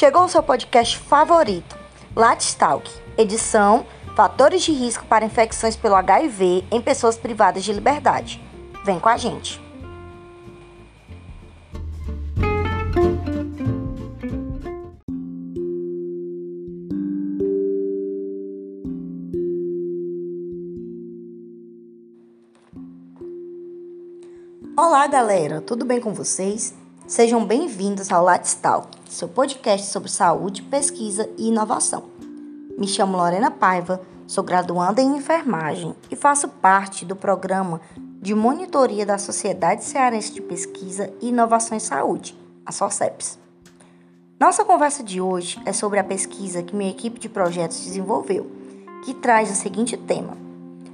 Chegou o seu podcast favorito, Latstalk, edição Fatores de risco para infecções pelo HIV em pessoas privadas de liberdade. Vem com a gente. Olá, galera, tudo bem com vocês? Sejam bem-vindos ao Latstal, seu podcast sobre saúde, pesquisa e inovação. Me chamo Lorena Paiva, sou graduanda em enfermagem e faço parte do programa de monitoria da Sociedade Cearense de Pesquisa e Inovação em Saúde, a SOCEPS. Nossa conversa de hoje é sobre a pesquisa que minha equipe de projetos desenvolveu, que traz o seguinte tema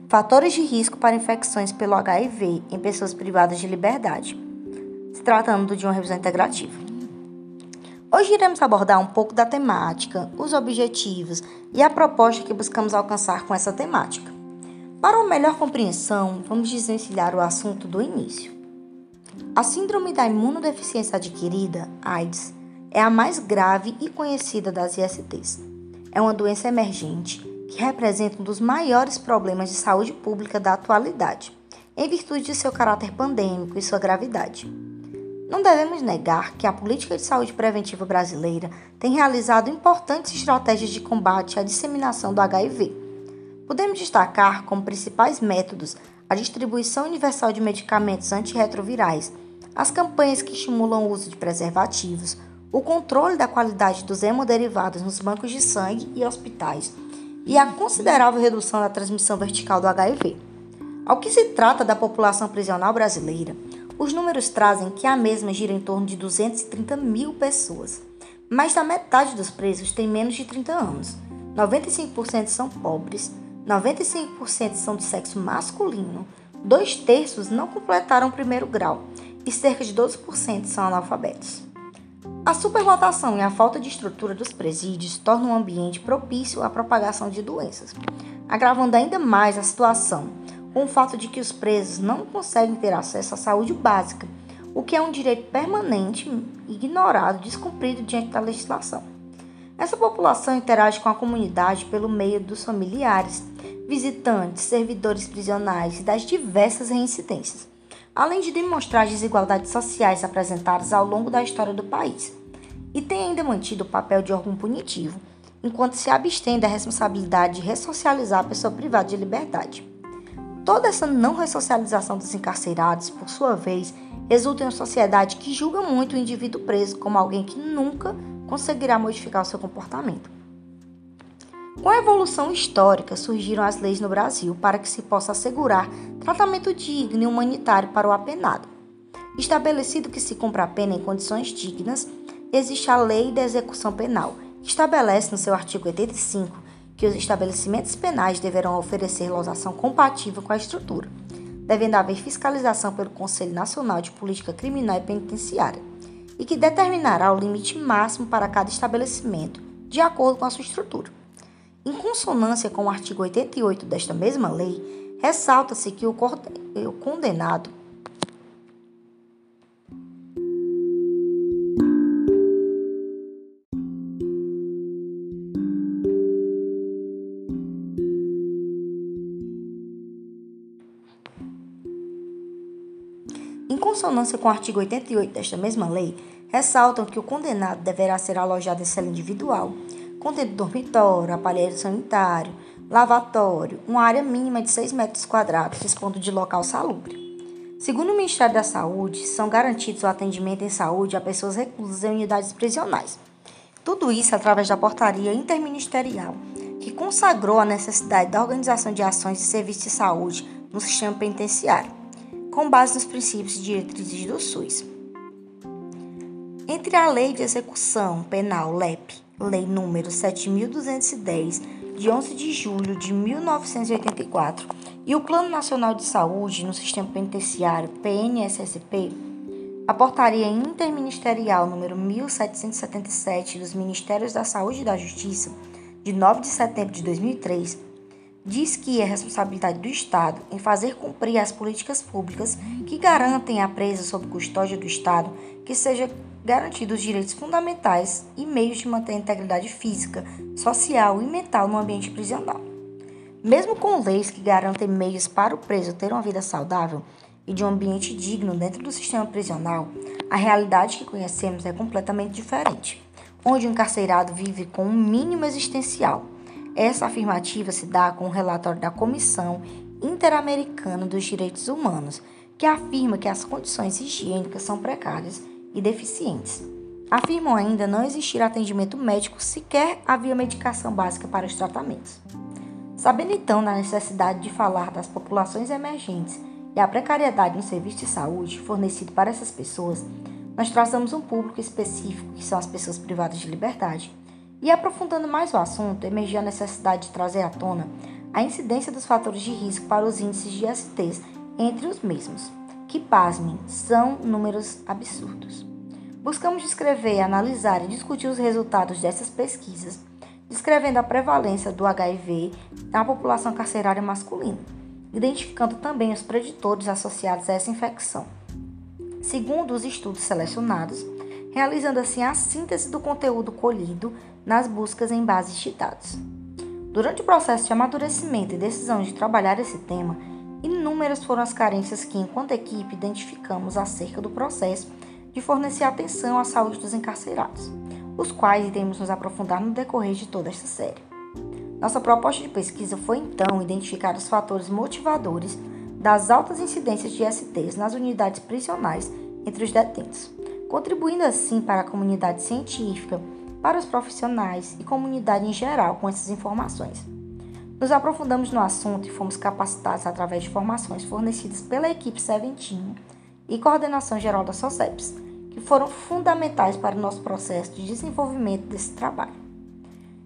Fatores de risco para infecções pelo HIV em pessoas privadas de liberdade, se tratando de uma revisão integrativa. Hoje iremos abordar um pouco da temática, os objetivos e a proposta que buscamos alcançar com essa temática. Para uma melhor compreensão, vamos desvencilhar o assunto do início. A Síndrome da Imunodeficiência Adquirida, AIDS, é a mais grave e conhecida das ISTs. É uma doença emergente que representa um dos maiores problemas de saúde pública da atualidade, em virtude de seu caráter pandêmico e sua gravidade. Não devemos negar que a política de saúde preventiva brasileira tem realizado importantes estratégias de combate à disseminação do HIV. Podemos destacar como principais métodos a distribuição universal de medicamentos antirretrovirais, as campanhas que estimulam o uso de preservativos, o controle da qualidade dos hemoderivados nos bancos de sangue e hospitais e a considerável redução da transmissão vertical do HIV. Ao que se trata da população prisional brasileira, os números trazem que a mesma gira em torno de 230 mil pessoas. Mais da metade dos presos tem menos de 30 anos. 95% são pobres, 95% são do sexo masculino, dois terços não completaram o primeiro grau e cerca de 12% são analfabetos. A superlotação e a falta de estrutura dos presídios tornam um ambiente propício à propagação de doenças, agravando ainda mais a situação, com o fato de que os presos não conseguem ter acesso à saúde básica, o que é um direito permanente, ignorado, descumprido diante da legislação. Essa população interage com a comunidade pelo meio dos familiares, visitantes, servidores prisionais e das diversas reincidências além de demonstrar as desigualdades sociais apresentadas ao longo da história do país, e tem ainda mantido o papel de órgão punitivo, enquanto se abstém da responsabilidade de ressocializar a pessoa privada de liberdade. Toda essa não ressocialização dos encarcerados, por sua vez, resulta em uma sociedade que julga muito o indivíduo preso como alguém que nunca conseguirá modificar o seu comportamento. Com a evolução histórica, surgiram as leis no Brasil para que se possa assegurar tratamento digno e humanitário para o apenado. Estabelecido que se cumpra a pena em condições dignas, existe a Lei da Execução Penal, que estabelece no seu artigo 85 que os estabelecimentos penais deverão oferecer lotação compatível com a estrutura, devendo haver fiscalização pelo Conselho Nacional de Política Criminal e Penitenciária, e que determinará o limite máximo para cada estabelecimento, de acordo com a sua estrutura. Em consonância com o artigo 88 desta mesma lei, ressalta-se que o condenado Em consonância com o artigo 88 desta mesma lei, ressaltam que o condenado deverá ser alojado em cela individual, contendo dormitório, aparelho sanitário, lavatório, uma área mínima de 6 metros quadrados, dispondo de local salubre. Segundo o Ministério da Saúde, são garantidos o atendimento em saúde a pessoas reclusas em unidades prisionais. Tudo isso através da portaria interministerial, que consagrou a necessidade da organização de ações de serviços de saúde no sistema penitenciário, com base nos princípios e diretrizes do SUS. Entre a Lei de Execução Penal, LEP, Lei número 7210, de 11 de julho de 1984, e o Plano Nacional de Saúde no Sistema Penitenciário, PNSSP, a Portaria Interministerial número 1777 dos Ministérios da Saúde e da Justiça, de 9 de setembro de 2003, diz que é responsabilidade do Estado em fazer cumprir as políticas públicas que garantem a presa sob custódia do Estado que seja garantindo os direitos fundamentais e meios de manter a integridade física, social e mental no ambiente prisional. Mesmo com leis que garantem meios para o preso ter uma vida saudável e de um ambiente digno dentro do sistema prisional, a realidade que conhecemos é completamente diferente, onde o encarcerado vive com um mínimo existencial. Essa afirmativa se dá com o relatório da Comissão Interamericana dos Direitos Humanos, que afirma que as condições higiênicas são precárias e deficientes. Afirmam ainda não existir atendimento médico, sequer havia medicação básica para os tratamentos. Sabendo então da necessidade de falar das populações emergentes e a precariedade no serviço de saúde fornecido para essas pessoas, nós traçamos um público específico, que são as pessoas privadas de liberdade. E aprofundando mais o assunto, emergiu a necessidade de trazer à tona a incidência dos fatores de risco para os índices de STs entre os mesmos, que, pasmem, são números absurdos. Buscamos descrever, analisar e discutir os resultados dessas pesquisas, descrevendo a prevalência do HIV na população carcerária masculina, identificando também os preditores associados a essa infecção. Segundo os estudos selecionados, realizando assim a síntese do conteúdo colhido nas buscas em bases de dados. Durante o processo de amadurecimento e decisão de trabalhar esse tema, Inúmeras foram as carências que, enquanto equipe, identificamos acerca do processo de fornecer atenção à saúde dos encarcerados, os quais iremos nos aprofundar no decorrer de toda esta série. Nossa proposta de pesquisa foi então identificar os fatores motivadores das altas incidências de STs nas unidades prisionais entre os detentos, contribuindo assim para a comunidade científica, para os profissionais e comunidade em geral com essas informações. Nos aprofundamos no assunto e fomos capacitados através de formações fornecidas pela equipe Seventinho e coordenação geral da SOCEPS, que foram fundamentais para o nosso processo de desenvolvimento desse trabalho.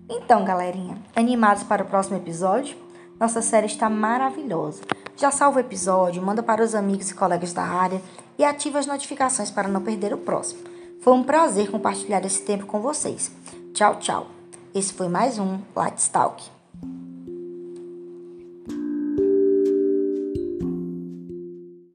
Então, galerinha, animados para o próximo episódio? Nossa série está maravilhosa. Já salva o episódio, manda para os amigos e colegas da área e ativa as notificações para não perder o próximo. Foi um prazer compartilhar esse tempo com vocês. Tchau, tchau. Esse foi mais um Lights Talk.